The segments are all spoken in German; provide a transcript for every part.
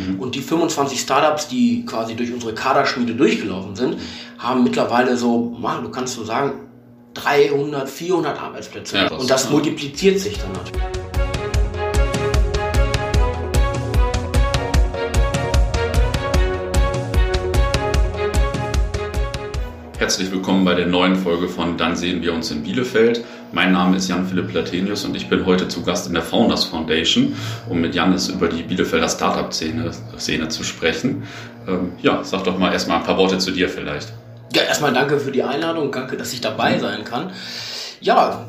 Mhm. Und die 25 Startups, die quasi durch unsere Kaderschmiede durchgelaufen sind, haben mittlerweile so, du kannst so sagen, 300, 400 Arbeitsplätze. Ja, das und das multipliziert sich dann natürlich. Herzlich willkommen bei der neuen Folge von Dann sehen wir uns in Bielefeld. Mein Name ist Jan-Philipp Platenius und ich bin heute zu Gast in der Founders Foundation, um mit Janis über die Bielefelder Startup-Szene Szene zu sprechen. Ähm, ja, sag doch mal erstmal ein paar Worte zu dir vielleicht. Ja, erstmal danke für die Einladung, danke, dass ich dabei sein kann. Ja,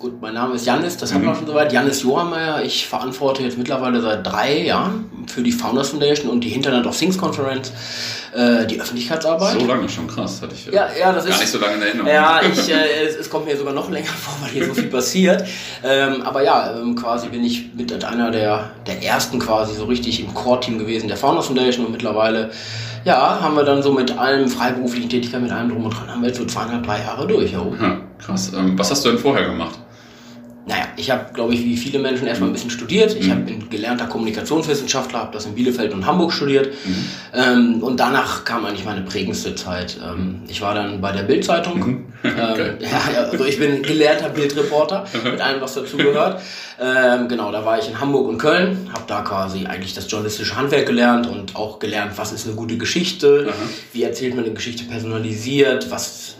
Gut, mein Name ist Janis, das haben wir mhm. schon soweit. Janis Johammeier. Ich verantworte jetzt mittlerweile seit drei Jahren für die Founders Foundation und die Internet of Things Conference äh, die Öffentlichkeitsarbeit. So lange schon krass, hatte ich äh, ja, ja, das gar ist, nicht so lange in Erinnerung. Ja, ich, äh, es, es, kommt mir sogar noch länger vor, weil hier so viel passiert. Ähm, aber ja, ähm, quasi bin ich mit einer der, der ersten quasi so richtig im Core-Team gewesen der Founders Foundation und mittlerweile ja, haben wir dann so mit allem freiberuflichen Tätigkeit, mit allem drum und dran, haben wir jetzt so zweieinhalb, drei Jahre durch. Ja, krass. Ähm, was hast du denn vorher gemacht? Naja, ich habe, glaube ich, wie viele Menschen erstmal ein bisschen studiert. Ich mhm. bin gelernter Kommunikationswissenschaftler, habe das in Bielefeld und Hamburg studiert. Mhm. Ähm, und danach kam eigentlich meine prägendste Zeit. Ähm, ich war dann bei der Bildzeitung. Mhm. Ähm, ja, also ich bin gelernter Bildreporter mit allem, was dazugehört. Ähm, genau, da war ich in Hamburg und Köln, habe da quasi eigentlich das journalistische Handwerk gelernt und auch gelernt, was ist eine gute Geschichte, wie erzählt man eine Geschichte personalisiert, was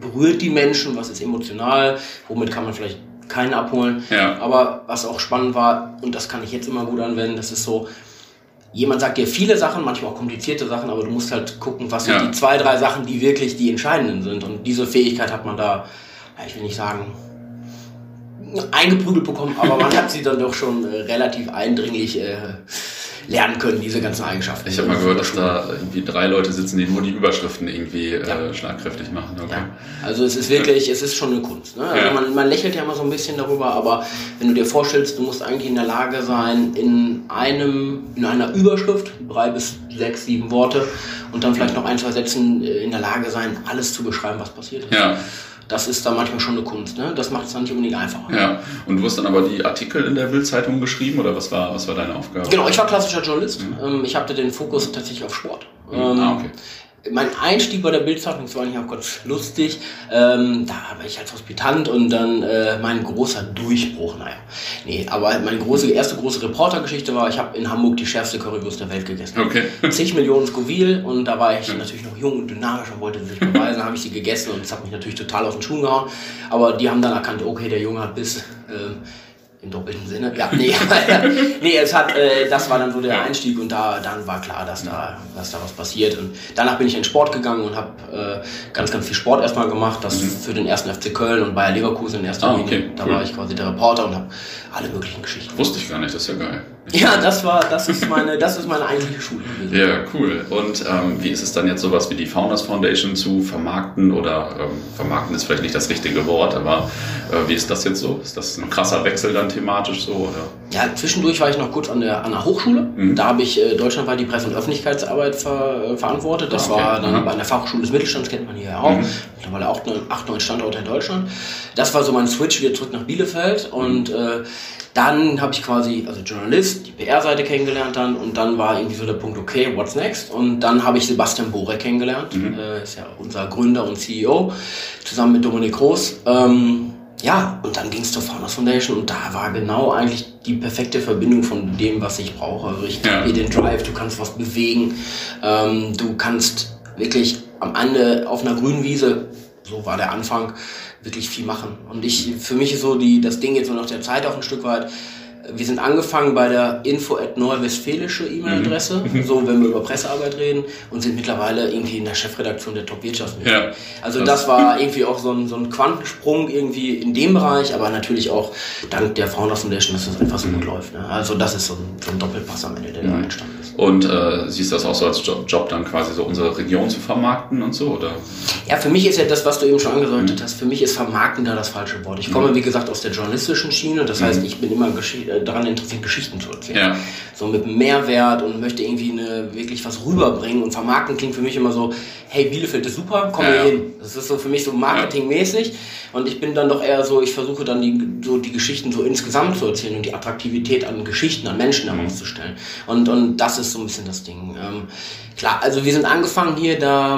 berührt die Menschen, was ist emotional, womit kann man vielleicht keinen abholen. Ja. Aber was auch spannend war, und das kann ich jetzt immer gut anwenden, das ist so, jemand sagt dir viele Sachen, manchmal auch komplizierte Sachen, aber du musst halt gucken, was sind die zwei, drei Sachen, die wirklich die entscheidenden sind. Und diese Fähigkeit hat man da, ich will nicht sagen, eingeprügelt bekommen, aber man hat sie dann doch schon äh, relativ eindringlich äh, lernen können, diese ganzen Eigenschaften. Ich habe mal gehört, dass da irgendwie drei Leute sitzen, die nur die Überschriften irgendwie äh, ja. schlagkräftig machen. Okay. Ja. Also es ist wirklich, es ist schon eine Kunst. Ne? Also ja. man, man lächelt ja immer so ein bisschen darüber, aber wenn du dir vorstellst, du musst eigentlich in der Lage sein, in einem, in einer Überschrift, drei bis sechs, sieben Worte und dann vielleicht noch ein, zwei Sätzen äh, in der Lage sein, alles zu beschreiben, was passiert ist. Das ist dann manchmal schon eine Kunst. Ne? Das macht es dann nicht unbedingt einfacher. Ja, und du hast dann aber die Artikel in der Bildzeitung geschrieben oder was war, was war deine Aufgabe? Genau, ich war klassischer Journalist. Mhm. Ähm, ich hatte den Fokus tatsächlich auf Sport. Mhm. Ah, okay mein Einstieg bei der Bildzeitung, das war nicht auch ganz lustig, ähm, da war ich als Hospitant und dann äh, mein großer Durchbruch, naja, nee, aber meine große, erste große Reportergeschichte war, ich habe in Hamburg die schärfste Currywurst der Welt gegessen. Okay. Zig Millionen Scoville und da war ich ja. natürlich noch jung und dynamisch und wollte sich beweisen, habe ich sie gegessen und es hat mich natürlich total aus den Schuhen gehauen, aber die haben dann erkannt, okay, der Junge hat Biss, äh, im doppelten Sinne. Ja, nee, nee es hat, äh, das war dann so der Einstieg und da dann war klar, dass da, dass da was passiert. Und danach bin ich in Sport gegangen und habe äh, ganz, ganz viel Sport erstmal gemacht. Das mhm. für den ersten FC Köln und Bayer Leverkusen in erster ah, Linie. Okay, da cool. war ich quasi der Reporter und habe alle möglichen Geschichten. Wusste ich gar nicht, das ist ja geil. Ja, das war, das ist meine, das ist meine eigentliche Schule gewesen. Ja, cool. Und ähm, wie ist es dann jetzt sowas wie die Founders Foundation zu vermarkten oder ähm, vermarkten ist vielleicht nicht das richtige Wort, aber äh, wie ist das jetzt so? Ist das ein krasser Wechsel dann thematisch so? Oder? Ja, zwischendurch war ich noch kurz an der, an der Hochschule. Mhm. Da habe ich äh, deutschlandweit die Presse- und Öffentlichkeitsarbeit ver, äh, verantwortet. Das ah, okay. war dann mhm. bei der Fachhochschule des Mittelstands, kennt man hier ja auch. Mhm. Mittlerweile auch acht, neun Standorte in Deutschland. Das war so mein Switch wieder zurück nach Bielefeld und äh, dann habe ich quasi, also Journalist, die PR-Seite kennengelernt dann und dann war irgendwie so der Punkt, okay, what's next? Und dann habe ich Sebastian Bore kennengelernt, mhm. äh, ist ja unser Gründer und CEO, zusammen mit Dominik Groß. Ähm, ja, und dann ging es zur Founders Foundation und da war genau eigentlich die perfekte Verbindung von dem, was ich brauche. Also ich ja. den Drive, du kannst was bewegen, ähm, du kannst wirklich am Ende auf einer grünen Wiese, so war der Anfang, wirklich viel machen. Und ich, für mich ist so die, das Ding jetzt so nach der Zeit auch ein Stück weit, wir sind angefangen bei der info at neuwestfälische E-Mail-Adresse, mhm. so wenn wir über Pressearbeit reden, und sind mittlerweile irgendwie in der Chefredaktion der Top Wirtschaftsmedien. Ja. Also das war irgendwie auch so ein, so ein Quantensprung irgendwie in dem Bereich, aber natürlich auch dank der Founders Foundation, dass das einfach so gut läuft. Ne? Also das ist so ein, so ein Doppelpass am Ende, der mhm. da entstanden ist. Und äh, siehst du das auch so als Job, Job, dann quasi so unsere Region zu vermarkten und so, oder? Ja, für mich ist ja das, was du eben schon angedeutet mhm. hast, für mich ist vermarkten da das falsche Wort. Ich komme, mhm. wie gesagt, aus der journalistischen Schiene, das heißt, mhm. ich bin immer äh, daran interessiert, Geschichten zu erzählen. Ja. So mit Mehrwert und möchte irgendwie eine, wirklich was rüberbringen. Und vermarkten klingt für mich immer so, hey, Bielefeld ist super, komm ja, hier hin. Das ist so für mich so marketingmäßig. Und ich bin dann doch eher so, ich versuche dann die, so die Geschichten so insgesamt zu erzählen und die Attraktivität an Geschichten, an Menschen mhm. herauszustellen. Und, und das ist so ein bisschen das Ding. Ähm, klar, also wir sind angefangen hier da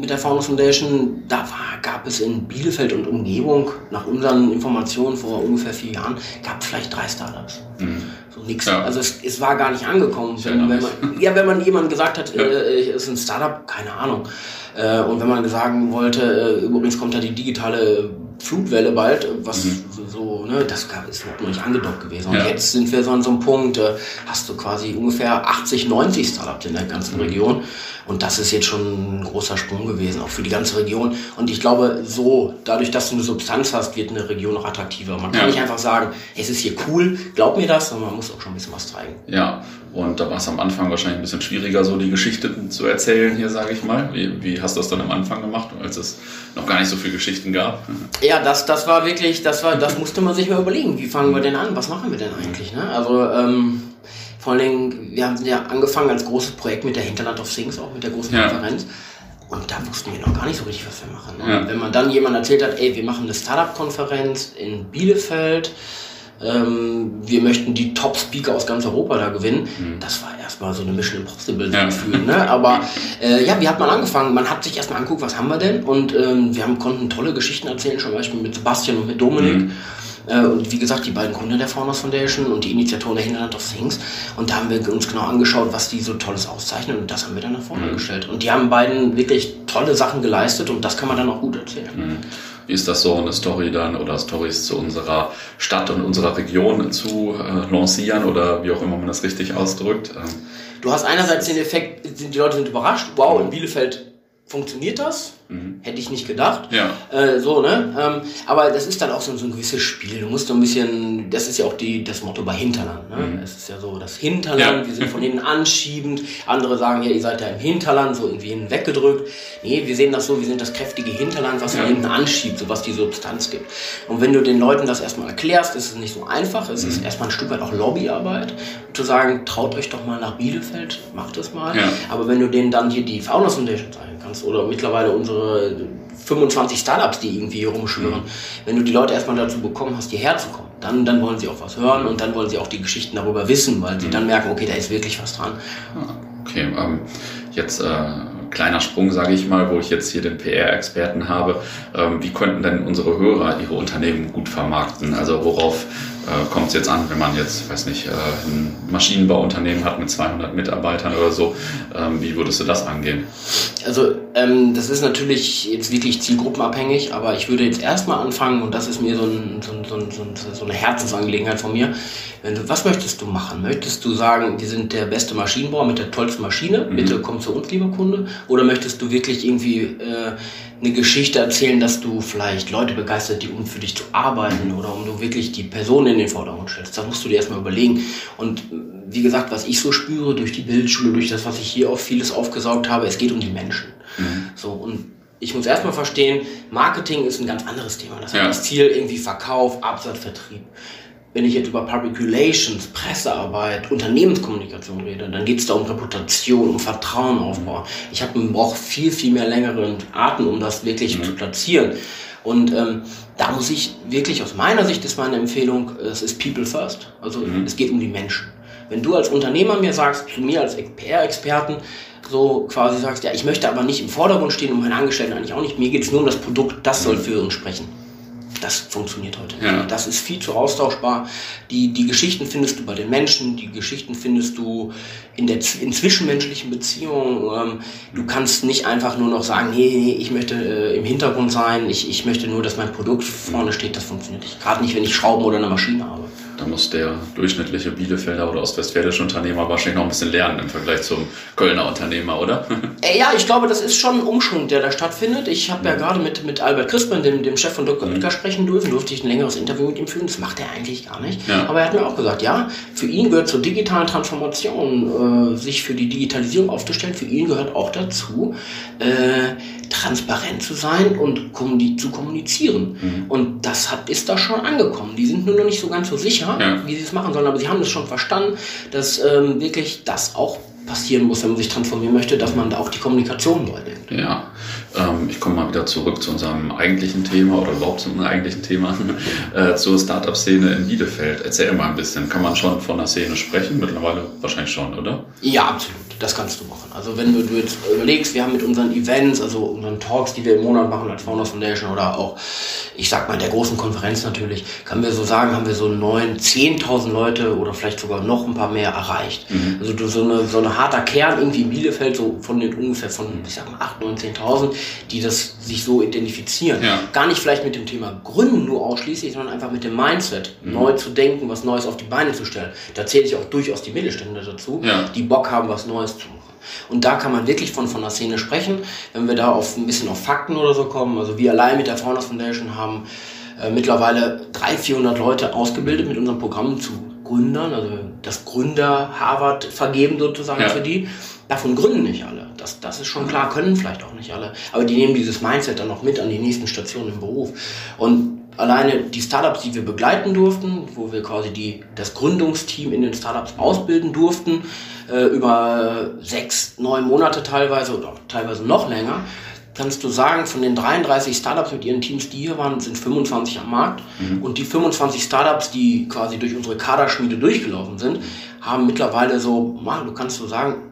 mit der Faunus Foundation, da war, gab es in Bielefeld und Umgebung, nach unseren Informationen vor ungefähr vier Jahren, gab es vielleicht drei Startups. Mhm. So nix. Ja. Also es, es war gar nicht angekommen. Wenn, wenn man, ja, wenn man jemand gesagt hat, ja. äh, ist ein Startup, keine Ahnung. Äh, und wenn man sagen wollte, äh, übrigens kommt da die digitale Flutwelle bald, was mhm. So, ne, das ist noch nicht angedockt gewesen. Und ja. jetzt sind wir so an so einem Punkt, äh, hast du quasi ungefähr 80, 90 Startups in der ganzen mhm. Region. Und das ist jetzt schon ein großer Sprung gewesen, auch für die ganze Region. Und ich glaube, so, dadurch, dass du eine Substanz hast, wird eine Region noch attraktiver. Man kann ja. nicht einfach sagen, es ist hier cool, glaub mir das, sondern man muss auch schon ein bisschen was zeigen. Ja, und da war es am Anfang wahrscheinlich ein bisschen schwieriger, so die Geschichte zu erzählen hier, sage ich mal. Wie, wie hast du das dann am Anfang gemacht, als es noch gar nicht so viele Geschichten gab? Ja, das, das war wirklich, das war, das musste man sich mal überlegen. Wie fangen wir denn an? Was machen wir denn eigentlich? Ne? Also ähm, vor allen Dingen, wir haben ja angefangen als großes Projekt mit der Hinterland of Things, auch mit der großen ja. Konferenz. Und da wussten wir noch gar nicht so richtig, was wir machen. Ne? Ja. Wenn man dann jemand erzählt hat, ey, wir machen eine Startup-Konferenz in Bielefeld, ähm, wir möchten die Top-Speaker aus ganz Europa da gewinnen. Mhm. Das war erstmal so eine Mission Impossible ja. Gefühl. Ne? Aber äh, ja, wie hat man angefangen? Man hat sich erstmal angeguckt, was haben wir denn? Und ähm, wir haben, konnten tolle Geschichten erzählen, zum Beispiel mit Sebastian und mit Dominik. Mhm. Äh, und wie gesagt, die beiden Gründer der Founders Foundation und die Initiatoren der Hinterland of Things. Und da haben wir uns genau angeschaut, was die so Tolles auszeichnen. Und das haben wir dann nach vorne mhm. gestellt. Und die haben beiden wirklich tolle Sachen geleistet und das kann man dann auch gut erzählen. Ist das so, eine Story dann oder Stories zu unserer Stadt und unserer Region zu äh, lancieren oder wie auch immer man das richtig ausdrückt? Ähm. Du hast einerseits den Effekt, die Leute sind überrascht, wow, in Bielefeld funktioniert das? Mhm. Hätte ich nicht gedacht. Ja. Äh, so, ne? Ähm, aber das ist dann auch so, so, ein gewisses Spiel. Du musst so ein bisschen, das ist ja auch die, das Motto bei Hinterland. Ne? Mhm. Es ist ja so, das Hinterland, ja. wir sind von hinten anschiebend. Andere sagen, ja, ihr seid ja im Hinterland, so irgendwie hinweggedrückt. Nee, wir sehen das so, wir sind das kräftige Hinterland, was ja. von hinten anschiebt, so was die Substanz gibt. Und wenn du den Leuten das erstmal erklärst, ist es nicht so einfach. Es mhm. ist erstmal ein Stück weit auch Lobbyarbeit. Zu sagen, traut euch doch mal nach Bielefeld, macht es mal. Ja. Aber wenn du denen dann hier die Fauna Foundation zeigen kannst oder mittlerweile unsere 25 Startups, die irgendwie hier rumschwirren. Mhm. Wenn du die Leute erstmal dazu bekommen hast, hierher zu kommen, dann, dann wollen sie auch was hören und dann wollen sie auch die Geschichten darüber wissen, weil sie mhm. dann merken, okay, da ist wirklich was dran. Okay, ähm, jetzt äh, kleiner Sprung, sage ich mal, wo ich jetzt hier den PR-Experten habe. Ähm, wie könnten denn unsere Hörer ihre Unternehmen gut vermarkten? Also worauf kommt es jetzt an, wenn man jetzt, weiß nicht, äh, ein Maschinenbauunternehmen hat mit 200 Mitarbeitern oder so? Ähm, wie würdest du das angehen? Also ähm, das ist natürlich jetzt wirklich zielgruppenabhängig, aber ich würde jetzt erstmal anfangen und das ist mir so, ein, so, so, so, so eine Herzensangelegenheit von mir. Wenn du, was möchtest du machen? Möchtest du sagen, wir sind der beste Maschinenbauer mit der tollsten Maschine, mhm. bitte komm zu uns, lieber Kunde? Oder möchtest du wirklich irgendwie äh, eine Geschichte erzählen, dass du vielleicht Leute begeistert, die um für dich zu arbeiten oder um du wirklich die Person in den Vordergrund stellst. Da musst du dir erstmal überlegen. Und wie gesagt, was ich so spüre durch die Bildschule, durch das, was ich hier auch vieles aufgesaugt habe, es geht um die Menschen. Mhm. So, und ich muss erstmal verstehen, Marketing ist ein ganz anderes Thema. Das ja. hat das Ziel irgendwie Verkauf, Absatz, Vertrieb wenn ich jetzt über Public Relations, Pressearbeit, Unternehmenskommunikation rede, dann geht es da um Reputation, um Vertrauenaufbau. Ich habe brauche viel, viel mehr längeren Arten, um das wirklich mhm. zu platzieren. Und ähm, da muss ich wirklich aus meiner Sicht ist meine Empfehlung, es ist People First. Also mhm. es geht um die Menschen. Wenn du als Unternehmer mir sagst, zu mir als PR-Experten, so quasi sagst, ja, ich möchte aber nicht im Vordergrund stehen und meine Angestellten eigentlich auch nicht, mir geht es nur um das Produkt, das soll mhm. für uns sprechen das funktioniert heute nicht. Ja. Das ist viel zu austauschbar. Die, die Geschichten findest du bei den Menschen, die Geschichten findest du in der in zwischenmenschlichen Beziehungen. Ähm, du kannst nicht einfach nur noch sagen, nee, nee ich möchte äh, im Hintergrund sein, ich, ich möchte nur, dass mein Produkt vorne steht. Das funktioniert nicht. Gerade nicht, wenn ich Schrauben oder eine Maschine habe. Da muss der durchschnittliche Bielefelder oder ostwestfälische Unternehmer wahrscheinlich noch ein bisschen lernen im Vergleich zum Kölner Unternehmer, oder? Äh, ja, ich glaube, das ist schon ein Umschwung, der da stattfindet. Ich habe ja mhm. gerade mit, mit Albert Crispin, dem, dem Chef von Dr. Mhm. Oetker, sprechen dürfen, durfte ich ein längeres Interview mit ihm führen. Das macht er eigentlich gar nicht. Ja. Aber er hat mir auch gesagt, ja, für ihn gehört zur digitalen Transformation, äh, sich für die Digitalisierung aufzustellen, für ihn gehört auch dazu, äh, transparent zu sein und zu kommunizieren. Mhm. Und das hat, ist da schon angekommen. Die sind nur noch nicht so ganz so sicher unter, ja. wie sie es machen sollen, aber sie haben es schon verstanden, dass ähm, wirklich das auch passieren muss, wenn man sich transformieren möchte, dass man da auch die Kommunikation neu denkt. Ja, ich komme mal wieder zurück zu unserem eigentlichen Thema oder überhaupt zu unserem eigentlichen Thema, äh, zur Startup-Szene in Bielefeld. Erzähl mal ein bisschen, kann man schon von der Szene sprechen? Mittlerweile wahrscheinlich schon, oder? Ja, absolut. Das kannst du machen. Also wenn du, du jetzt überlegst, wir haben mit unseren Events, also unseren Talks, die wir im Monat machen als Founders Foundation oder auch, ich sag mal, der großen Konferenz natürlich, können wir so sagen, haben wir so neun, zehntausend Leute oder vielleicht sogar noch ein paar mehr erreicht. Mhm. Also so eine, so eine harter Kern irgendwie in Bielefeld, so von den ungefähr von, ich sag mal, acht, neun, zehntausend, die das sich so identifizieren. Ja. Gar nicht vielleicht mit dem Thema Gründen nur ausschließlich, sondern einfach mit dem Mindset, mhm. neu zu denken, was Neues auf die Beine zu stellen. Da zähle ich auch durchaus die Mittelstände dazu, ja. die Bock haben, was Neues zu machen. Und da kann man wirklich von, von der Szene sprechen. Wenn wir da auf ein bisschen auf Fakten oder so kommen, also wir allein mit der Founders Foundation haben äh, mittlerweile 300, 400 Leute ausgebildet mit unserem Programm zu Gründern, also das Gründer Harvard vergeben sozusagen ja. für die. Davon gründen nicht alle. Das, das ist schon klar, können vielleicht auch nicht alle. Aber die nehmen dieses Mindset dann noch mit an die nächsten Stationen im Beruf. Und alleine die Startups, die wir begleiten durften, wo wir quasi die, das Gründungsteam in den Startups ausbilden durften, äh, über sechs, neun Monate teilweise oder teilweise noch länger, kannst du sagen, von den 33 Startups mit ihren Teams, die hier waren, sind 25 am Markt. Mhm. Und die 25 Startups, die quasi durch unsere Kaderschmiede durchgelaufen sind, haben mittlerweile so, mal, du kannst so sagen,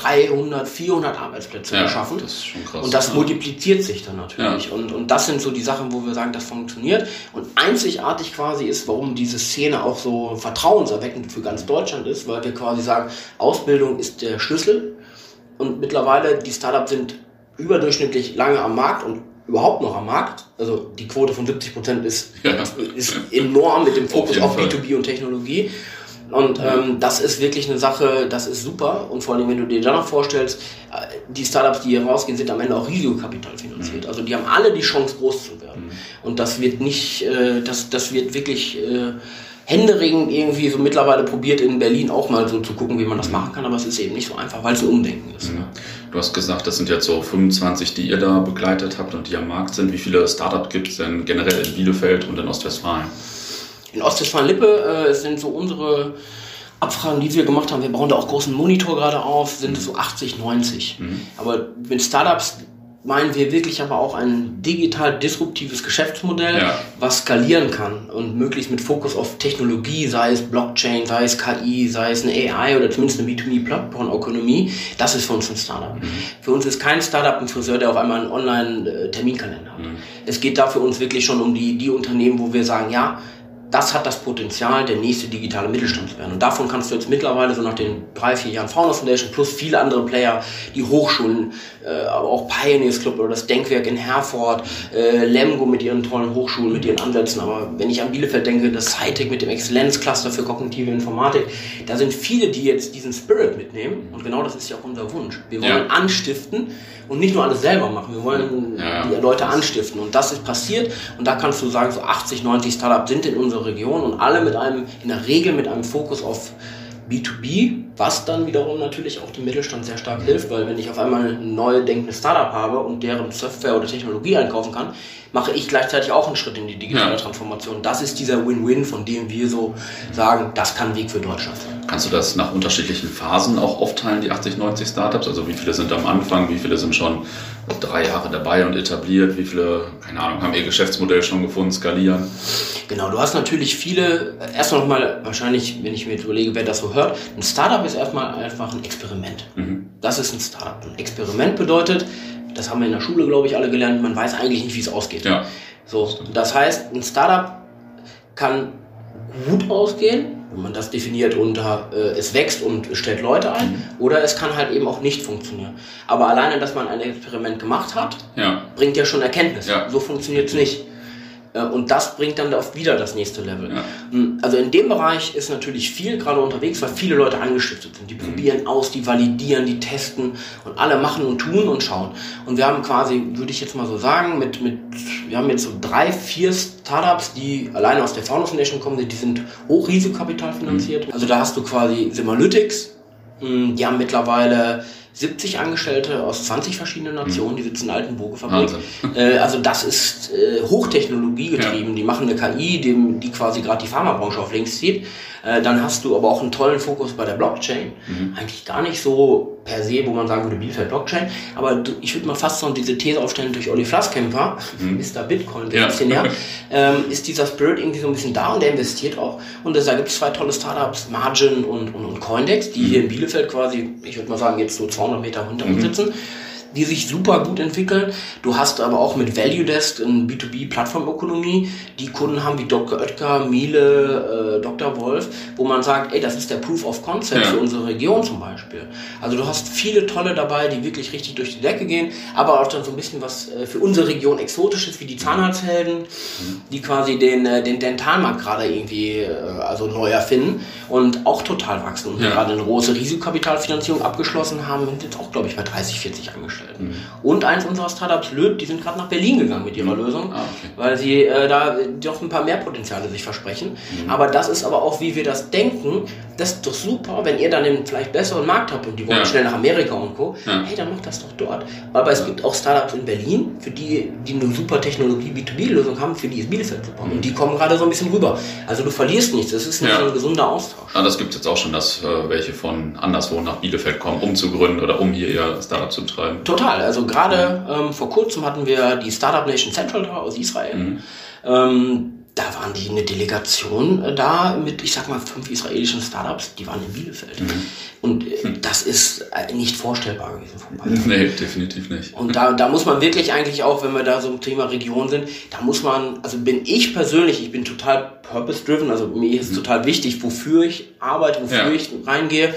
300, 400 Arbeitsplätze ja, geschaffen. Das ist schon krass. Und das ja. multipliziert sich dann natürlich. Ja. Und, und das sind so die Sachen, wo wir sagen, das funktioniert. Und einzigartig quasi ist, warum diese Szene auch so vertrauenserweckend für ganz Deutschland ist, weil wir quasi sagen, Ausbildung ist der Schlüssel. Und mittlerweile, die Startups sind überdurchschnittlich lange am Markt und überhaupt noch am Markt. Also die Quote von 70 Prozent ist, ist enorm mit dem Fokus auf, auf B2B und Technologie. Und ähm, das ist wirklich eine Sache, das ist super. Und vor allem, wenn du dir dann noch vorstellst, äh, die Startups, die hier rausgehen, sind am Ende auch Risikokapital finanziert. Mhm. Also die haben alle die Chance, groß zu werden. Mhm. Und das wird nicht, äh, das, das wird wirklich äh, händeringend irgendwie so mittlerweile probiert in Berlin auch mal so zu gucken, wie man das mhm. machen kann. Aber es ist eben nicht so einfach, weil es ein Umdenken ist. Mhm. Du hast gesagt, das sind jetzt so 25, die ihr da begleitet habt und die am Markt sind. Wie viele Startups gibt es denn generell in Bielefeld und in Ostwestfalen? In Ostwestfalen-Lippe äh, sind so unsere Abfragen, die wir gemacht haben, wir bauen da auch großen Monitor gerade auf, sind so 80, 90. Mhm. Aber mit Startups meinen wir wirklich aber auch ein digital disruptives Geschäftsmodell, ja. was skalieren kann und möglichst mit Fokus auf Technologie, sei es Blockchain, sei es KI, sei es eine AI oder zumindest eine B2B-Plattform-Ökonomie. Das ist für uns ein Startup. Mhm. Für uns ist kein Startup ein Friseur, der auf einmal einen Online-Terminkalender hat. Mhm. Es geht da für uns wirklich schon um die, die Unternehmen, wo wir sagen, ja, das hat das Potenzial, der nächste digitale Mittelstand zu werden. Und davon kannst du jetzt mittlerweile so nach den drei, vier Jahren Founders Foundation plus viele andere Player, die Hochschulen, äh, aber auch Pioneers Club oder das Denkwerk in Herford, äh, Lemgo mit ihren tollen Hochschulen, mit ihren Ansätzen. Aber wenn ich an Bielefeld denke, das Scitec mit dem Exzellenzcluster für kognitive Informatik, da sind viele, die jetzt diesen Spirit mitnehmen. Und genau das ist ja auch unser Wunsch. Wir wollen ja. anstiften und nicht nur alles selber machen. Wir wollen ja. die Leute anstiften. Und das ist passiert. Und da kannst du sagen, so 80, 90 Startups sind in unserer Region und alle mit einem, in der Regel mit einem Fokus auf B2B, was dann wiederum natürlich auch dem Mittelstand sehr stark hilft, weil wenn ich auf einmal ein neu denkendes Startup habe und deren Software oder Technologie einkaufen kann, mache ich gleichzeitig auch einen Schritt in die digitale ja. Transformation. Das ist dieser Win-Win, von dem wir so sagen, das kann Weg für Deutschland sein. Kannst du das nach unterschiedlichen Phasen auch aufteilen, die 80, 90 Startups? Also wie viele sind am Anfang, wie viele sind schon drei Jahre dabei und etabliert, wie viele, keine Ahnung, haben ihr Geschäftsmodell schon gefunden, skalieren? Genau, du hast natürlich viele, erstmal nochmal, wahrscheinlich, wenn ich mir jetzt überlege, wer das so hört, ein Startup ist erstmal einfach ein Experiment. Mhm. Das ist ein Startup. Ein Experiment bedeutet, das haben wir in der Schule, glaube ich, alle gelernt, man weiß eigentlich nicht, wie es ausgeht. Ja. So, das heißt, ein Startup kann gut ausgehen, wenn man das definiert unter äh, es wächst und stellt Leute ein, mhm. oder es kann halt eben auch nicht funktionieren. Aber alleine, dass man ein Experiment gemacht hat, ja. bringt ja schon Erkenntnis. Ja. So funktioniert es nicht. Äh, und das bringt dann oft wieder das nächste Level. Ja. Hm, also in dem Bereich ist natürlich viel gerade unterwegs, weil viele Leute angestiftet sind. Die mhm. probieren aus, die validieren, die testen und alle machen und tun und schauen. Und wir haben quasi, würde ich jetzt mal so sagen, mit, mit wir haben jetzt so drei, vier Startups, die alleine aus der Founders Foundation kommen, die sind hochrisikokapital finanziert. Mhm. Also da hast du quasi Simalytics, hm, die haben mittlerweile 70 Angestellte aus 20 verschiedenen Nationen, mhm. die sitzen in der alten Bogenfabrik. Äh, also das ist äh, Hochtechnologie getrieben. Ja. Die machen eine KI, die, die quasi gerade die Pharmabranche auf links zieht. Äh, dann hast du aber auch einen tollen Fokus bei der Blockchain. Mhm. Eigentlich gar nicht so per se, wo man sagen würde, Bielefeld Blockchain. Aber ich würde mal fast so diese These aufstellen durch Olli Flasskämper, mhm. Mr. Bitcoin, ja. ein bisschen her, ähm, ist dieser Spirit irgendwie so ein bisschen da und der investiert auch. Und da gibt es zwei tolle Startups, Margin und, und, und Coindex, die mhm. hier in Bielefeld quasi, ich würde mal sagen, jetzt so 200 Meter hinter uns mhm. Die sich super gut entwickeln. Du hast aber auch mit Value Desk in B2B-Plattformökonomie, die Kunden haben wie Dr. Oetker, Miele, äh, Dr. Wolf, wo man sagt, ey, das ist der Proof of Concept ja. für unsere Region zum Beispiel. Also du hast viele tolle dabei, die wirklich richtig durch die Decke gehen, aber auch dann so ein bisschen was äh, für unsere Region exotisches, wie die Zahnarzthelden, mhm. die quasi den, äh, den Dentalmarkt gerade irgendwie äh, also neu erfinden und auch total wachsen und ja. gerade eine große Risikokapitalfinanzierung abgeschlossen haben und jetzt auch, glaube ich, bei 30, 40 angestellt. Mhm. Und eins unserer Startups, Löb, die sind gerade nach Berlin gegangen mit ihrer mhm. Lösung, ah, okay. weil sie äh, da doch ein paar mehr Potenziale sich versprechen. Mhm. Aber das ist aber auch, wie wir das denken, das ist doch super, wenn ihr dann einen vielleicht besseren Markt habt und die wollen ja. schnell nach Amerika und Co. Ja. Hey, dann macht das doch dort. Aber es gibt auch Startups in Berlin, für die, die eine super Technologie B2B-Lösung haben, für die ist Bielefeld super. Und die kommen gerade so ein bisschen rüber. Also du verlierst nichts, das ist ja. ein gesunder Austausch. Ah, das gibt es jetzt auch schon, dass äh, welche von anderswo nach Bielefeld kommen, um zu gründen oder um hier ihr Startup zu betreiben. Total. Also gerade ähm, vor kurzem hatten wir die Startup Nation Central da aus Israel. Mhm. Ähm, da waren die eine Delegation äh, da mit, ich sag mal, fünf israelischen Startups, die waren in Bielefeld. Mhm. Und äh, hm. das ist äh, nicht vorstellbar gewesen von beiden. Nee, definitiv nicht. Und da, da muss man wirklich eigentlich auch, wenn wir da so im Thema Region sind, da muss man, also bin ich persönlich, ich bin total purpose-driven, also mir ist mhm. total wichtig, wofür ich arbeite, wofür ja. ich reingehe.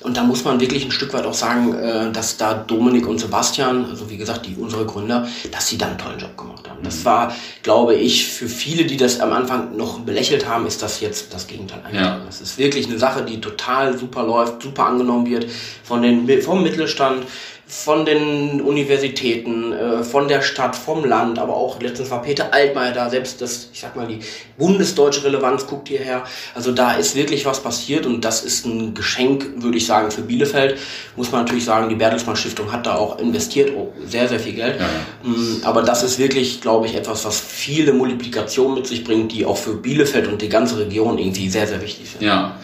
Und da muss man wirklich ein Stück weit auch sagen, äh, dass da Dominik und Sebastian, also wie gesagt, die unsere Gründer, dass sie da einen tollen Job gemacht haben. Das mhm. war, glaube ich, für viele, die das am Anfang noch belächelt haben, ist das jetzt das Gegenteil Ja. Das ist wirklich eine Sache, die total super läuft, super angenommen wird von den, vom Mittelstand, von den Universitäten, äh, von der Stadt, vom Land, aber auch letztens war Peter Altmaier da, selbst das, ich sag mal, die bundesdeutsche Relevanz guckt hierher. Also da ist wirklich was passiert und das ist ein Geschenk, würde ich sagen, für Bielefeld. Muss man natürlich sagen, die Bertelsmann Stiftung hat da auch investiert, oh, sehr, sehr viel Geld. Ja, ja. Mm, aber das ist wirklich, glaube ich, etwas, was viele Multiplikationen mit sich bringt, die auch für Bielefeld und die ganze Region irgendwie sehr, sehr wichtig sind. Ja.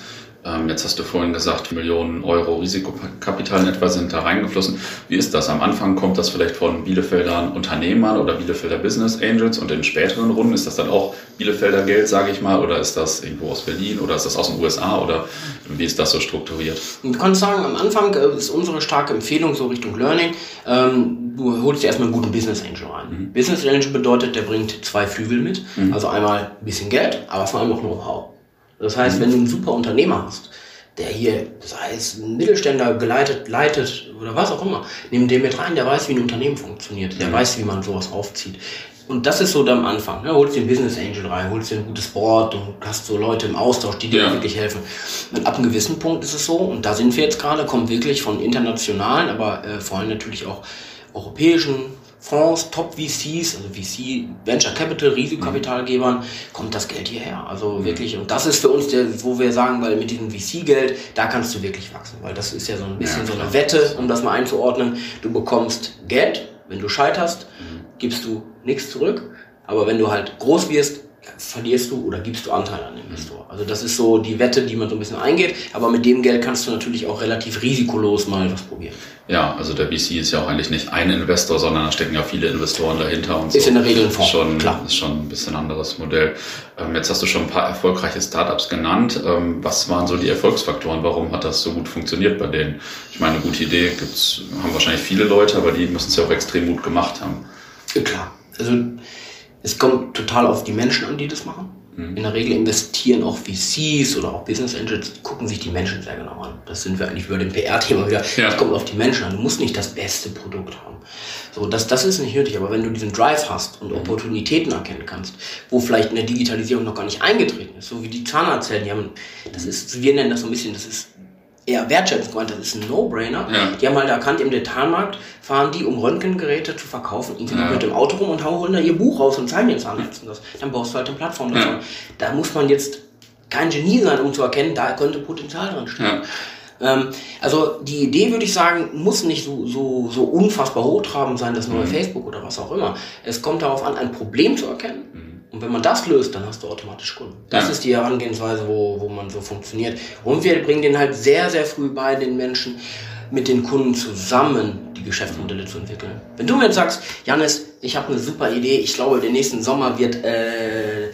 Ähm, jetzt hast du vorhin gesagt, Millionen Euro Risikokapital in etwa sind da reingeflossen. Wie ist das? Am Anfang kommt das vielleicht von Bielefeldern Unternehmern oder Bielefelder Business Angels und in späteren Runden ist das dann auch Bielefelder Geld, sage ich mal, oder ist das irgendwo aus Berlin oder ist das aus den USA oder wie ist das so strukturiert? Ich kann sagen, am Anfang äh, ist unsere starke Empfehlung so Richtung Learning. Ähm, du holst dir erstmal einen guten Business Angel rein. Mhm. Business Angel bedeutet, der bringt zwei Flügel mit. Mhm. Also einmal ein bisschen Geld, aber vor allem auch Know-how. Das heißt, wenn du einen super Unternehmer hast, der hier, sei es ein Mittelständler geleitet, leitet oder was auch immer, nimm den mit rein, der weiß, wie ein Unternehmen funktioniert, der mhm. weiß, wie man sowas aufzieht. Und das ist so am Anfang. Ne? Holst dir einen Business Angel rein, holst dir ein gutes Board und hast so Leute im Austausch, die dir ja. wirklich helfen. Und ab einem gewissen Punkt ist es so, und da sind wir jetzt gerade, kommt wirklich von internationalen, aber äh, vor allem natürlich auch europäischen Fonds, Top-VCs, also VC, Venture Capital, Risikokapitalgebern, kommt das Geld hierher. Also mhm. wirklich, und das ist für uns der, wo wir sagen, weil mit diesem VC-Geld, da kannst du wirklich wachsen, weil das ist ja so ein bisschen ja, so eine Wette, um das mal einzuordnen. Du bekommst Geld, wenn du scheiterst, mhm. gibst du nichts zurück, aber wenn du halt groß wirst, verlierst du oder gibst du Anteil an den Investor. Also das ist so die Wette, die man so ein bisschen eingeht, aber mit dem Geld kannst du natürlich auch relativ risikolos mal was probieren. Ja, also der VC ist ja auch eigentlich nicht ein Investor, sondern da stecken ja viele Investoren dahinter und ist so. Ist in der Regel ein Fonds, schon, klar. Ist schon ein bisschen anderes Modell. Ähm, jetzt hast du schon ein paar erfolgreiche Startups genannt. Ähm, was waren so die Erfolgsfaktoren? Warum hat das so gut funktioniert bei denen? Ich meine, eine gute Idee gibt's, haben wahrscheinlich viele Leute, aber die müssen es ja auch extrem gut gemacht haben. Ja, klar. Also es kommt total auf die Menschen an, die das machen. Mhm. In der Regel investieren auch VCs oder auch Business Angels, gucken sich die Menschen sehr genau an. Das sind wir eigentlich über dem PR-Thema wieder. Ja. Es kommt auf die Menschen an. Du musst nicht das beste Produkt haben. So, das, das ist nicht nötig. Aber wenn du diesen Drive hast und mhm. Opportunitäten erkennen kannst, wo vielleicht in der Digitalisierung noch gar nicht eingetreten ist, so wie die Zahnarztzellen, die haben, das ist, wir nennen das so ein bisschen, das ist eher wertschätzend gemeint, das ist ein No-Brainer. Ja. Die haben halt erkannt, im Detailmarkt fahren die, um Röntgengeräte zu verkaufen, irgendwie ja. mit dem Auto rum und holen da ihr Buch raus und zeigen den Zahnärzten das. Dann baust du halt eine Plattform davon. Ja. Da muss man jetzt kein Genie sein, um zu erkennen, da könnte Potenzial drin stehen. Ähm, also die Idee, würde ich sagen, muss nicht so, so, so unfassbar hochtrabend sein, das neue mhm. Facebook oder was auch immer. Es kommt darauf an, ein Problem zu erkennen. Mhm. Und wenn man das löst, dann hast du automatisch Kunden. Das ja. ist die Herangehensweise, wo, wo man so funktioniert. Und wir bringen den halt sehr, sehr früh bei den Menschen, mit den Kunden zusammen die Geschäftsmodelle zu entwickeln. Wenn du mir jetzt sagst, Janis, ich habe eine super Idee, ich glaube, der nächsten Sommer wird äh,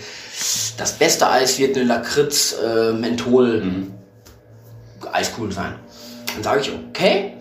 das beste Eis wird eine Lakritz äh, Menthol mhm. Eiskugel sein. Dann sage ich, okay,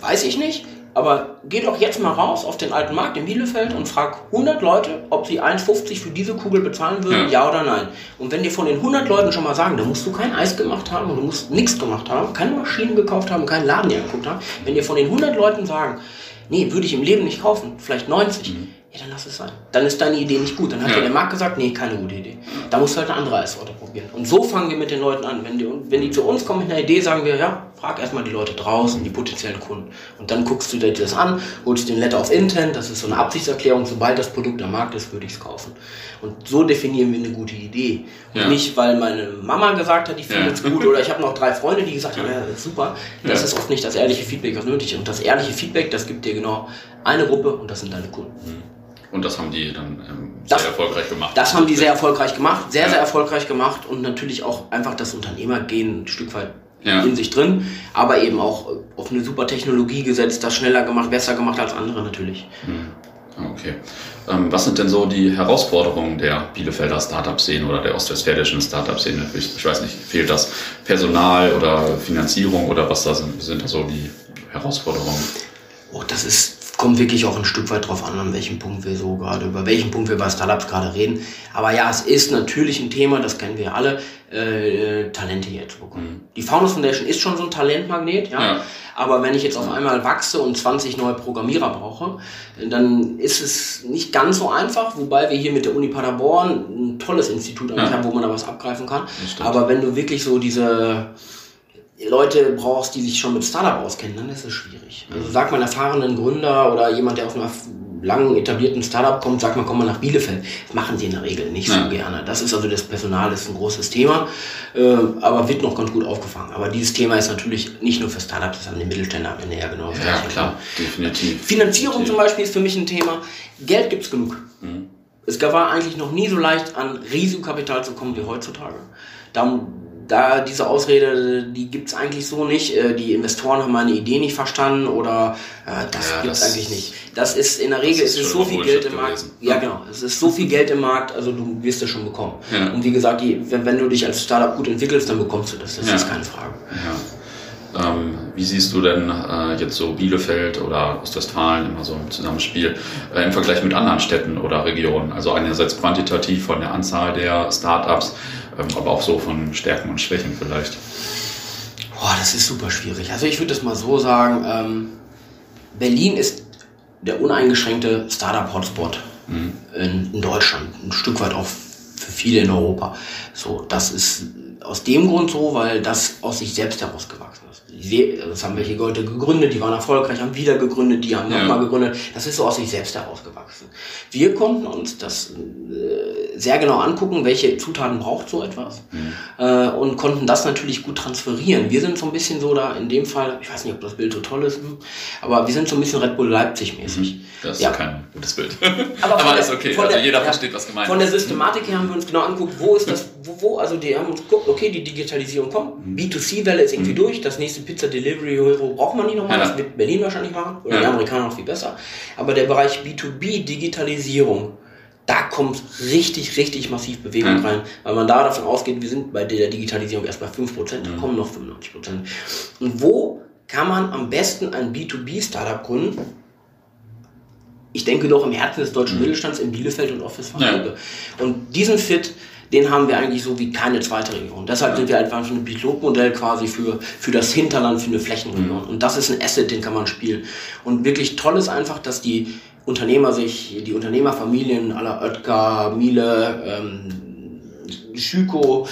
weiß ich nicht, aber geh doch jetzt mal raus auf den alten Markt in Bielefeld und frag 100 Leute, ob sie 1,50 für diese Kugel bezahlen würden, ja. ja. oder nein. Und wenn dir von den 100 Leuten schon mal sagen, da musst du kein Eis gemacht haben und du musst nichts gemacht haben, keine Maschinen gekauft haben, keinen Laden hier geguckt haben, wenn dir von den 100 Leuten sagen, nee, würde ich im Leben nicht kaufen, vielleicht 90, mhm. ja, dann lass es sein. Dann ist deine Idee nicht gut. Dann hat ja. der Markt gesagt, nee, keine gute Idee. Da musst du halt eine andere Eissorte probieren. Und so fangen wir mit den Leuten an. Wenn die, wenn die zu uns kommen mit einer Idee, sagen wir, ja, frag erstmal die Leute draußen, die potenziellen Kunden. Und dann guckst du dir das an, holst den Letter of Intent, das ist so eine Absichtserklärung, sobald das Produkt am Markt ist, würde ich es kaufen. Und so definieren wir eine gute Idee. Und ja. nicht, weil meine Mama gesagt hat, ich finde ja. es gut, oder ich habe noch drei Freunde, die gesagt haben, ja, das ist super. Das ist oft nicht das ehrliche Feedback, was nötig ist. Und das ehrliche Feedback, das gibt dir genau eine Gruppe und das sind deine Kunden. Mhm. Und das haben die dann ähm, sehr das, erfolgreich gemacht. Das haben die sehr erfolgreich gemacht, sehr, sehr erfolgreich gemacht und natürlich auch einfach das Unternehmergehen ein Stück weit ja. in sich drin, aber eben auch auf eine super Technologie gesetzt, das schneller gemacht, besser gemacht als andere natürlich. Hm. Okay. Ähm, was sind denn so die Herausforderungen der Bielefelder Startup-Szene oder der ostwestfälischen Startup-Szene? Ich, ich, weiß nicht, fehlt das Personal oder Finanzierung oder was da sind, sind da so die Herausforderungen? Oh, das ist kommt wirklich auch ein Stück weit drauf an, an welchem Punkt wir so gerade, über welchen Punkt wir bei Startups gerade reden. Aber ja, es ist natürlich ein Thema, das kennen wir alle, äh, Talente hier zu bekommen. Mhm. Die Founders Foundation ist schon so ein Talentmagnet, ja? ja. Aber wenn ich jetzt auf einmal wachse und 20 neue Programmierer brauche, dann ist es nicht ganz so einfach, wobei wir hier mit der Uni Paderborn ein tolles Institut ja. haben, wo man da was abgreifen kann. Aber wenn du wirklich so diese Leute brauchst, die sich schon mit Startup auskennen, dann ist es schwierig. Also sag mal einen erfahrenen Gründer oder jemand, der aus einer langen etablierten Startup kommt, sag mal, komm mal nach Bielefeld. Das machen sie in der Regel nicht ja. so gerne. Das ist also das Personal, ist ein großes Thema, äh, aber wird noch ganz gut aufgefangen. Aber dieses Thema ist natürlich nicht nur für Startups, das haben die Mittelständler am Ende ja genau. Ja, klar, definitiv. Finanzierung definitiv. zum Beispiel ist für mich ein Thema. Geld gibt's genug. Mhm. Es war eigentlich noch nie so leicht, an Risikokapital zu kommen wie heutzutage. Darum da diese Ausrede, die gibt's eigentlich so nicht. Äh, die Investoren haben meine Idee nicht verstanden oder äh, das ja, gibt's das eigentlich nicht. Das ist in der Regel ist es so viel Geld im Markt. Gewesen. Ja, genau. Es ist so viel Geld im Markt, also du wirst es schon bekommen. Ja. Und wie gesagt, die, wenn, wenn, du dich als Startup gut entwickelst, dann bekommst du das. Das ja. ist keine Frage. Ähm, wie siehst du denn äh, jetzt so Bielefeld oder Ostwestfalen immer so im Zusammenspiel äh, im Vergleich mit anderen Städten oder Regionen? Also einerseits quantitativ von der Anzahl der Startups, aber auch so von Stärken und Schwächen vielleicht. Boah, das ist super schwierig. Also ich würde das mal so sagen, ähm, Berlin ist der uneingeschränkte Startup-Hotspot mhm. in, in, Deutschland, ein Stück weit auch für viele in Europa. So, das ist aus dem Grund so, weil das aus sich selbst herausgewachsen ist. Das haben welche Leute gegründet, die waren erfolgreich, haben wieder gegründet, die haben ja. nochmal gegründet. Das ist so aus sich selbst herausgewachsen. Wir konnten uns das äh, sehr genau angucken, welche Zutaten braucht so etwas mhm. äh, und konnten das natürlich gut transferieren. Wir sind so ein bisschen so da in dem Fall, ich weiß nicht, ob das Bild so toll ist, hm, aber wir sind so ein bisschen Red Bull Leipzig mäßig. Mhm. Das ist ja. kein gutes Bild. Aber, aber der, ist okay, also jeder ja, versteht, was gemeint ist. Von der Systematik her haben wir uns genau angeguckt, wo ist das, wo, wo also die haben uns geguckt, okay, die Digitalisierung kommt, mhm. B2C-Welle ist irgendwie mhm. durch, das nächste Pizza Delivery Hero braucht man nicht nochmal, ja. das wird Berlin wahrscheinlich machen, oder ja. die Amerikaner noch viel besser. Aber der Bereich B2B, Digitalisierung, da kommt richtig, richtig massiv Bewegung ja. rein, weil man da davon ausgeht, wir sind bei der Digitalisierung erst bei 5%, da kommen noch 95%. Und wo kann man am besten ein B2B-Startup gründen? Ich denke doch im Herzen des deutschen mhm. Mittelstands in Bielefeld und Office ja. Und diesen Fit, den haben wir eigentlich so wie keine zweite Region. Deshalb sind wir einfach ein Pilotmodell quasi für, für das Hinterland, für eine Flächenregion. Mhm. Und das ist ein Asset, den kann man spielen. Und wirklich toll ist einfach, dass die Unternehmer sich, die Unternehmerfamilien aller Oetker, Miele, ähm, Schüko,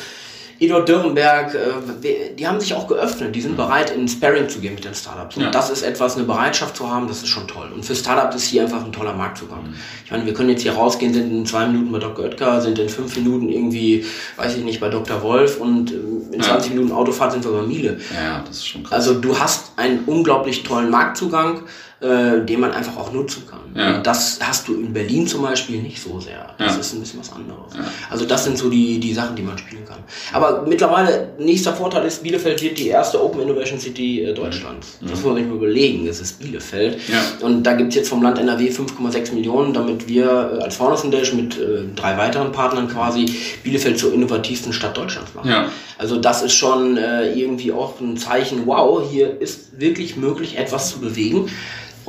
Eduard Dürrenberg, äh, die haben sich auch geöffnet, die sind bereit, in Sparring zu gehen mit den Startups. Und ja. das ist etwas, eine Bereitschaft zu haben, das ist schon toll. Und für Startups ist hier einfach ein toller Marktzugang. Mhm. Ich meine, wir können jetzt hier rausgehen, sind in zwei Minuten bei Dr. Oetker, sind in fünf Minuten irgendwie, weiß ich nicht, bei Dr. Wolf und äh, in 20 ja. Minuten Autofahrt sind wir bei Miele. Ja, das ist schon krass. Also du hast einen unglaublich tollen Marktzugang äh, den man einfach auch nutzen kann. Ja. Das hast du in Berlin zum Beispiel nicht so sehr. Das ja. ist ein bisschen was anderes. Ja. Also das sind so die, die Sachen, die man spielen kann. Aber mittlerweile, nächster Vorteil ist, Bielefeld wird die erste Open Innovation City äh, Deutschlands. Mhm. Das muss man sich mal überlegen. Es ist Bielefeld. Und da gibt es jetzt vom Land NRW 5,6 Millionen, damit wir äh, als Faunus Foundation mit äh, drei weiteren Partnern quasi Bielefeld zur innovativsten Stadt Deutschlands machen. Also das ist schon äh, irgendwie auch ein Zeichen, wow, hier ist wirklich möglich, etwas zu bewegen.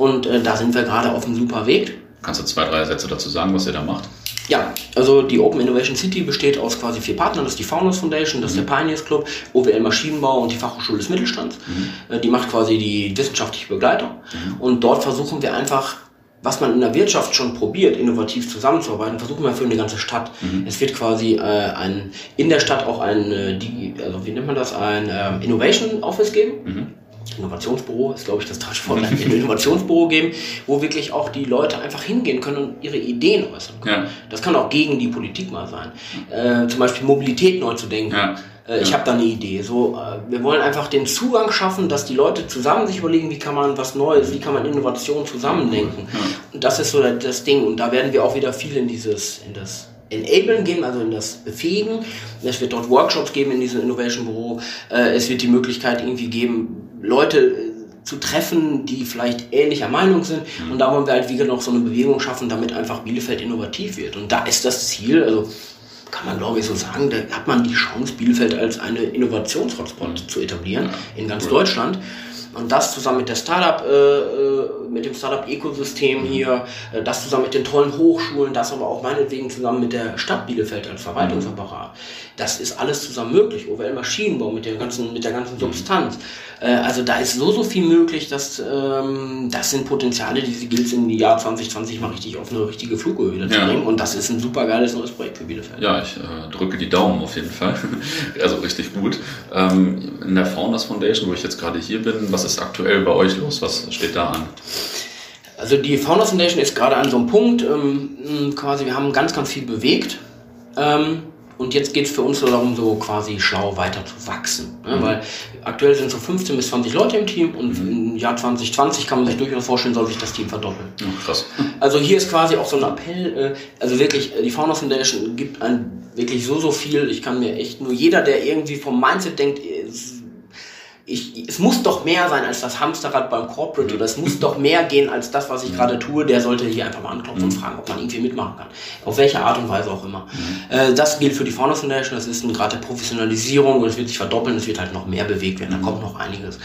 Und äh, da sind wir gerade auf einem super Weg. Kannst du zwei, drei Sätze dazu sagen, was ihr da macht? Ja, also die Open Innovation City besteht aus quasi vier Partnern. Das ist die Founders Foundation, das ist mhm. der Pioneers Club, OWL Maschinenbau und die Fachhochschule des Mittelstands. Mhm. Äh, die macht quasi die wissenschaftliche Begleitung. Mhm. Und dort versuchen wir einfach was man in der Wirtschaft schon probiert, innovativ zusammenzuarbeiten, versuchen wir für eine ganze Stadt. Mhm. Es wird quasi äh, ein, in der Stadt auch ein, äh, also wie nennt man das, ein äh, Innovation Office geben. Mhm. Innovationsbüro ist, glaube ich, das deutsche Wort, ein Innovationsbüro geben, wo wirklich auch die Leute einfach hingehen können und ihre Ideen äußern können. Ja. Das kann auch gegen die Politik mal sein. Äh, zum Beispiel Mobilität neu zu denken. Ja. Äh, ich ja. habe da eine Idee. So, äh, wir wollen einfach den Zugang schaffen, dass die Leute zusammen sich überlegen, wie kann man was Neues, wie kann man Innovation zusammendenken. Und das ist so das Ding. Und da werden wir auch wieder viel in dieses, in das Enablen gehen, also in das Befähigen. Es wird dort Workshops geben in diesem Innovation Büro. Äh, es wird die Möglichkeit irgendwie geben, Leute äh, zu treffen, die vielleicht ähnlicher Meinung sind. Mhm. Und da wollen wir halt wieder noch so eine Bewegung schaffen, damit einfach Bielefeld innovativ wird. Und da ist das Ziel, also kann man glaube ich so sagen, da hat man die Chance, Bielefeld als eine Innovationshotspot mhm. zu etablieren in ganz Deutschland. Und das zusammen mit der Startup, äh, äh, mit dem Startup-Ökosystem hier, äh, das zusammen mit den tollen Hochschulen, das aber auch meinetwegen zusammen mit der Stadt Bielefeld als Verwaltungsapparat. Das ist alles zusammen möglich. OWL Maschinenbau mit der ganzen, mit der ganzen Substanz. Äh, also da ist so, so viel möglich, dass ähm, das sind Potenziale, die gilt im Jahr 2020 mal richtig auf eine richtige Flughöhe zu bringen. Und das ist ein super geiles neues Projekt für Bielefeld. Ja, ich äh, drücke die Daumen auf jeden Fall. also richtig gut. Ähm, in der Founders Foundation, wo ich jetzt gerade hier bin, was ist aktuell bei euch los? Was steht da an? Also die Founders Foundation ist gerade an so einem Punkt, ähm, quasi, wir haben ganz, ganz viel bewegt. Ähm, und jetzt geht es für uns so darum, so quasi schlau weiter zu wachsen. Ne? Mhm. Weil aktuell sind so 15 bis 20 Leute im Team und mhm. im Jahr 2020 kann man sich durchaus vorstellen, soll sich das Team verdoppeln. Ja, krass. Also hier ist quasi auch so ein Appell, äh, also wirklich, äh, die Founders Foundation gibt ein wirklich so, so viel. Ich kann mir echt nur jeder, der irgendwie vom Mindset denkt, ich, es muss doch mehr sein als das Hamsterrad beim Corporate oder es muss doch mehr gehen als das, was ich gerade tue. Der sollte hier einfach mal anklopfen und fragen, ob man irgendwie mitmachen kann. Auf welche Art und Weise auch immer. Äh, das gilt für die Founders Foundation. Das ist ein Grad der Professionalisierung und es wird sich verdoppeln. Es wird halt noch mehr bewegt werden. Da kommt noch einiges.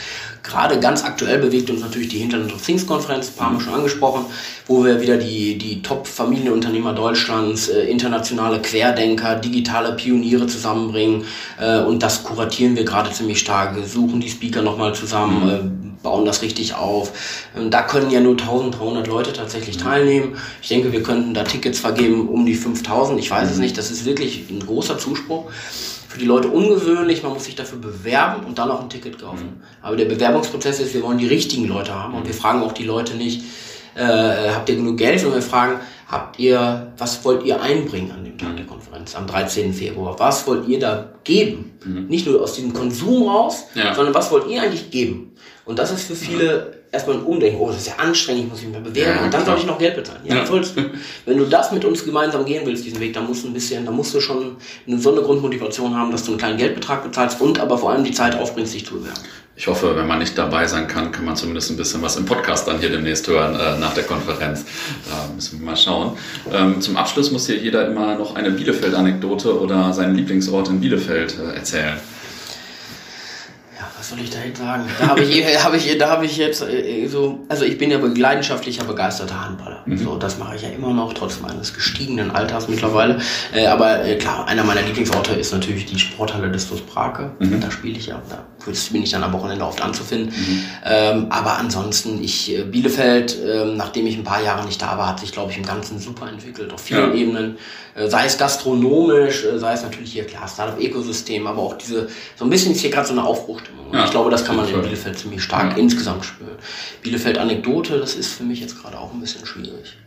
Gerade ganz aktuell bewegt uns natürlich die Internet of Things Konferenz, ein paar Mal schon angesprochen, wo wir wieder die, die Top-Familienunternehmer Deutschlands, äh, internationale Querdenker, digitale Pioniere zusammenbringen. Äh, und das kuratieren wir gerade ziemlich stark. Wir suchen die Speaker nochmal zusammen, mhm. äh, bauen das richtig auf. Ähm, da können ja nur 1300 Leute tatsächlich teilnehmen. Ich denke, wir könnten da Tickets vergeben um die 5000. Ich weiß es mhm. nicht. Das ist wirklich ein großer Zuspruch für die Leute ungewöhnlich, man muss sich dafür bewerben und dann auch ein Ticket kaufen. Mhm. Aber der Bewerbungsprozess ist, wir wollen die richtigen Leute haben und wir fragen auch die Leute nicht, äh, habt ihr genug Geld, sondern wir fragen, habt ihr, was wollt ihr einbringen an dem Tag der Konferenz, am 13. Februar? Was wollt ihr da geben? Mhm. Nicht nur aus diesem Konsum raus, ja. sondern was wollt ihr eigentlich geben? Und das ist für viele erstmal ein Umdenken, oh, das ist ja anstrengend, ich muss mich mehr bewerben ja, und dann soll ich noch Geld bezahlen. Ja, ja. Sollst, wenn du das mit uns gemeinsam gehen willst, diesen Weg, dann musst du ein bisschen, dann musst du schon eine, so eine Grundmotivation haben, dass du einen kleinen Geldbetrag bezahlst und aber vor allem die Zeit aufbringst, dich zu bewerben. Ich hoffe, wenn man nicht dabei sein kann, kann man zumindest ein bisschen was im Podcast dann hier demnächst hören äh, nach der Konferenz. Da müssen wir mal schauen. Ähm, zum Abschluss muss hier jeder immer noch eine Bielefeld-Anekdote oder seinen Lieblingsort in Bielefeld äh, erzählen was soll ich da jetzt sagen? Da habe ich, hab ich, da habe ich jetzt äh, so, also ich bin ja leidenschaftlicher, begeisterter Handballer. Mhm. So, das mache ich ja immer noch, trotz meines gestiegenen Alters mittlerweile. Äh, aber äh, klar, einer meiner Lieblingsorte ist natürlich die Sporthalle des Prake. Mhm. Da spiele ich ja. Da bin ich dann am Wochenende oft anzufinden. Mhm. Ähm, aber ansonsten, ich, äh, Bielefeld, ähm, nachdem ich ein paar Jahre nicht da war, hat sich, glaube ich, im Ganzen super entwickelt, auf vielen ja. Ebenen. Äh, sei es gastronomisch, äh, sei es natürlich hier, klar, Startup-Ökosystem, aber auch diese, so ein bisschen ist hier gerade so eine Aufbruchstimmung. Ja, ich glaube, das kann man in Bielefeld ziemlich stark ja. insgesamt spüren. Bielefeld-Anekdote, das ist für mich jetzt gerade auch ein bisschen schwierig.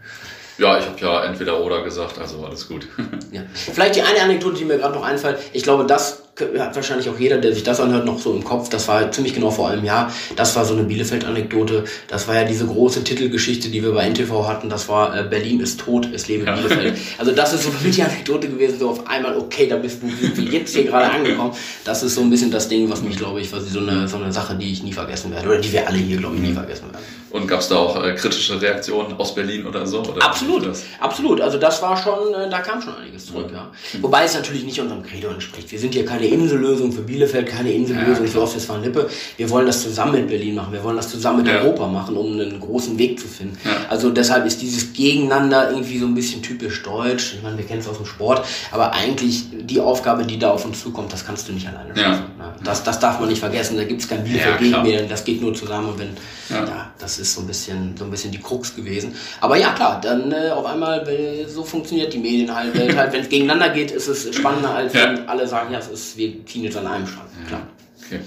Ja, ich habe ja entweder oder gesagt, also alles gut. ja. Vielleicht die eine Anekdote, die mir gerade noch einfällt. Ich glaube, das hat wahrscheinlich auch jeder, der sich das anhört, noch so im Kopf. Das war ziemlich genau vor einem Jahr. Das war so eine Bielefeld-Anekdote. Das war ja diese große Titelgeschichte, die wir bei NTV hatten. Das war äh, Berlin ist tot, es lebe ja. Bielefeld. Also das ist so für mich die Anekdote gewesen, so auf einmal, okay, da bist du jetzt hier gerade angekommen. Das ist so ein bisschen das Ding, was mich, glaube ich, was so eine, so eine Sache, die ich nie vergessen werde. Oder die wir alle hier, glaube ich, nie vergessen werden. Und gab es da auch äh, kritische Reaktionen aus Berlin oder so? Oder absolut, absolut. Also das war schon, äh, da kam schon einiges zurück, ja. ja. Wobei es natürlich nicht unserem Credo entspricht. Wir sind hier keine Insellösung für Bielefeld, keine Insellösung ja, für Ostwestfalen-Lippe. Wir wollen das zusammen mit Berlin machen. Wir wollen das zusammen mit ja. Europa machen, um einen großen Weg zu finden. Also deshalb ist dieses Gegeneinander irgendwie so ein bisschen typisch deutsch. Ich meine, wir kennen es aus dem Sport, aber eigentlich die Aufgabe, die da auf uns zukommt, das kannst du nicht alleine schaffen. Das, das darf man nicht vergessen. Da gibt es kein Bielefeld gegen mir, das geht nur zusammen. Wenn, ja. das ist so ein bisschen, so ein bisschen die Krux gewesen. Aber ja, klar, dann äh, auf einmal, so funktioniert die Medienwelt halt. Wenn es gegeneinander geht, ist es spannender, als ja. wenn alle sagen, ja, es ist, wir jetzt an einem Strang. Klar. Okay.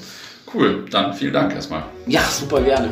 Cool, dann vielen Dank erstmal. Ja, super gerne.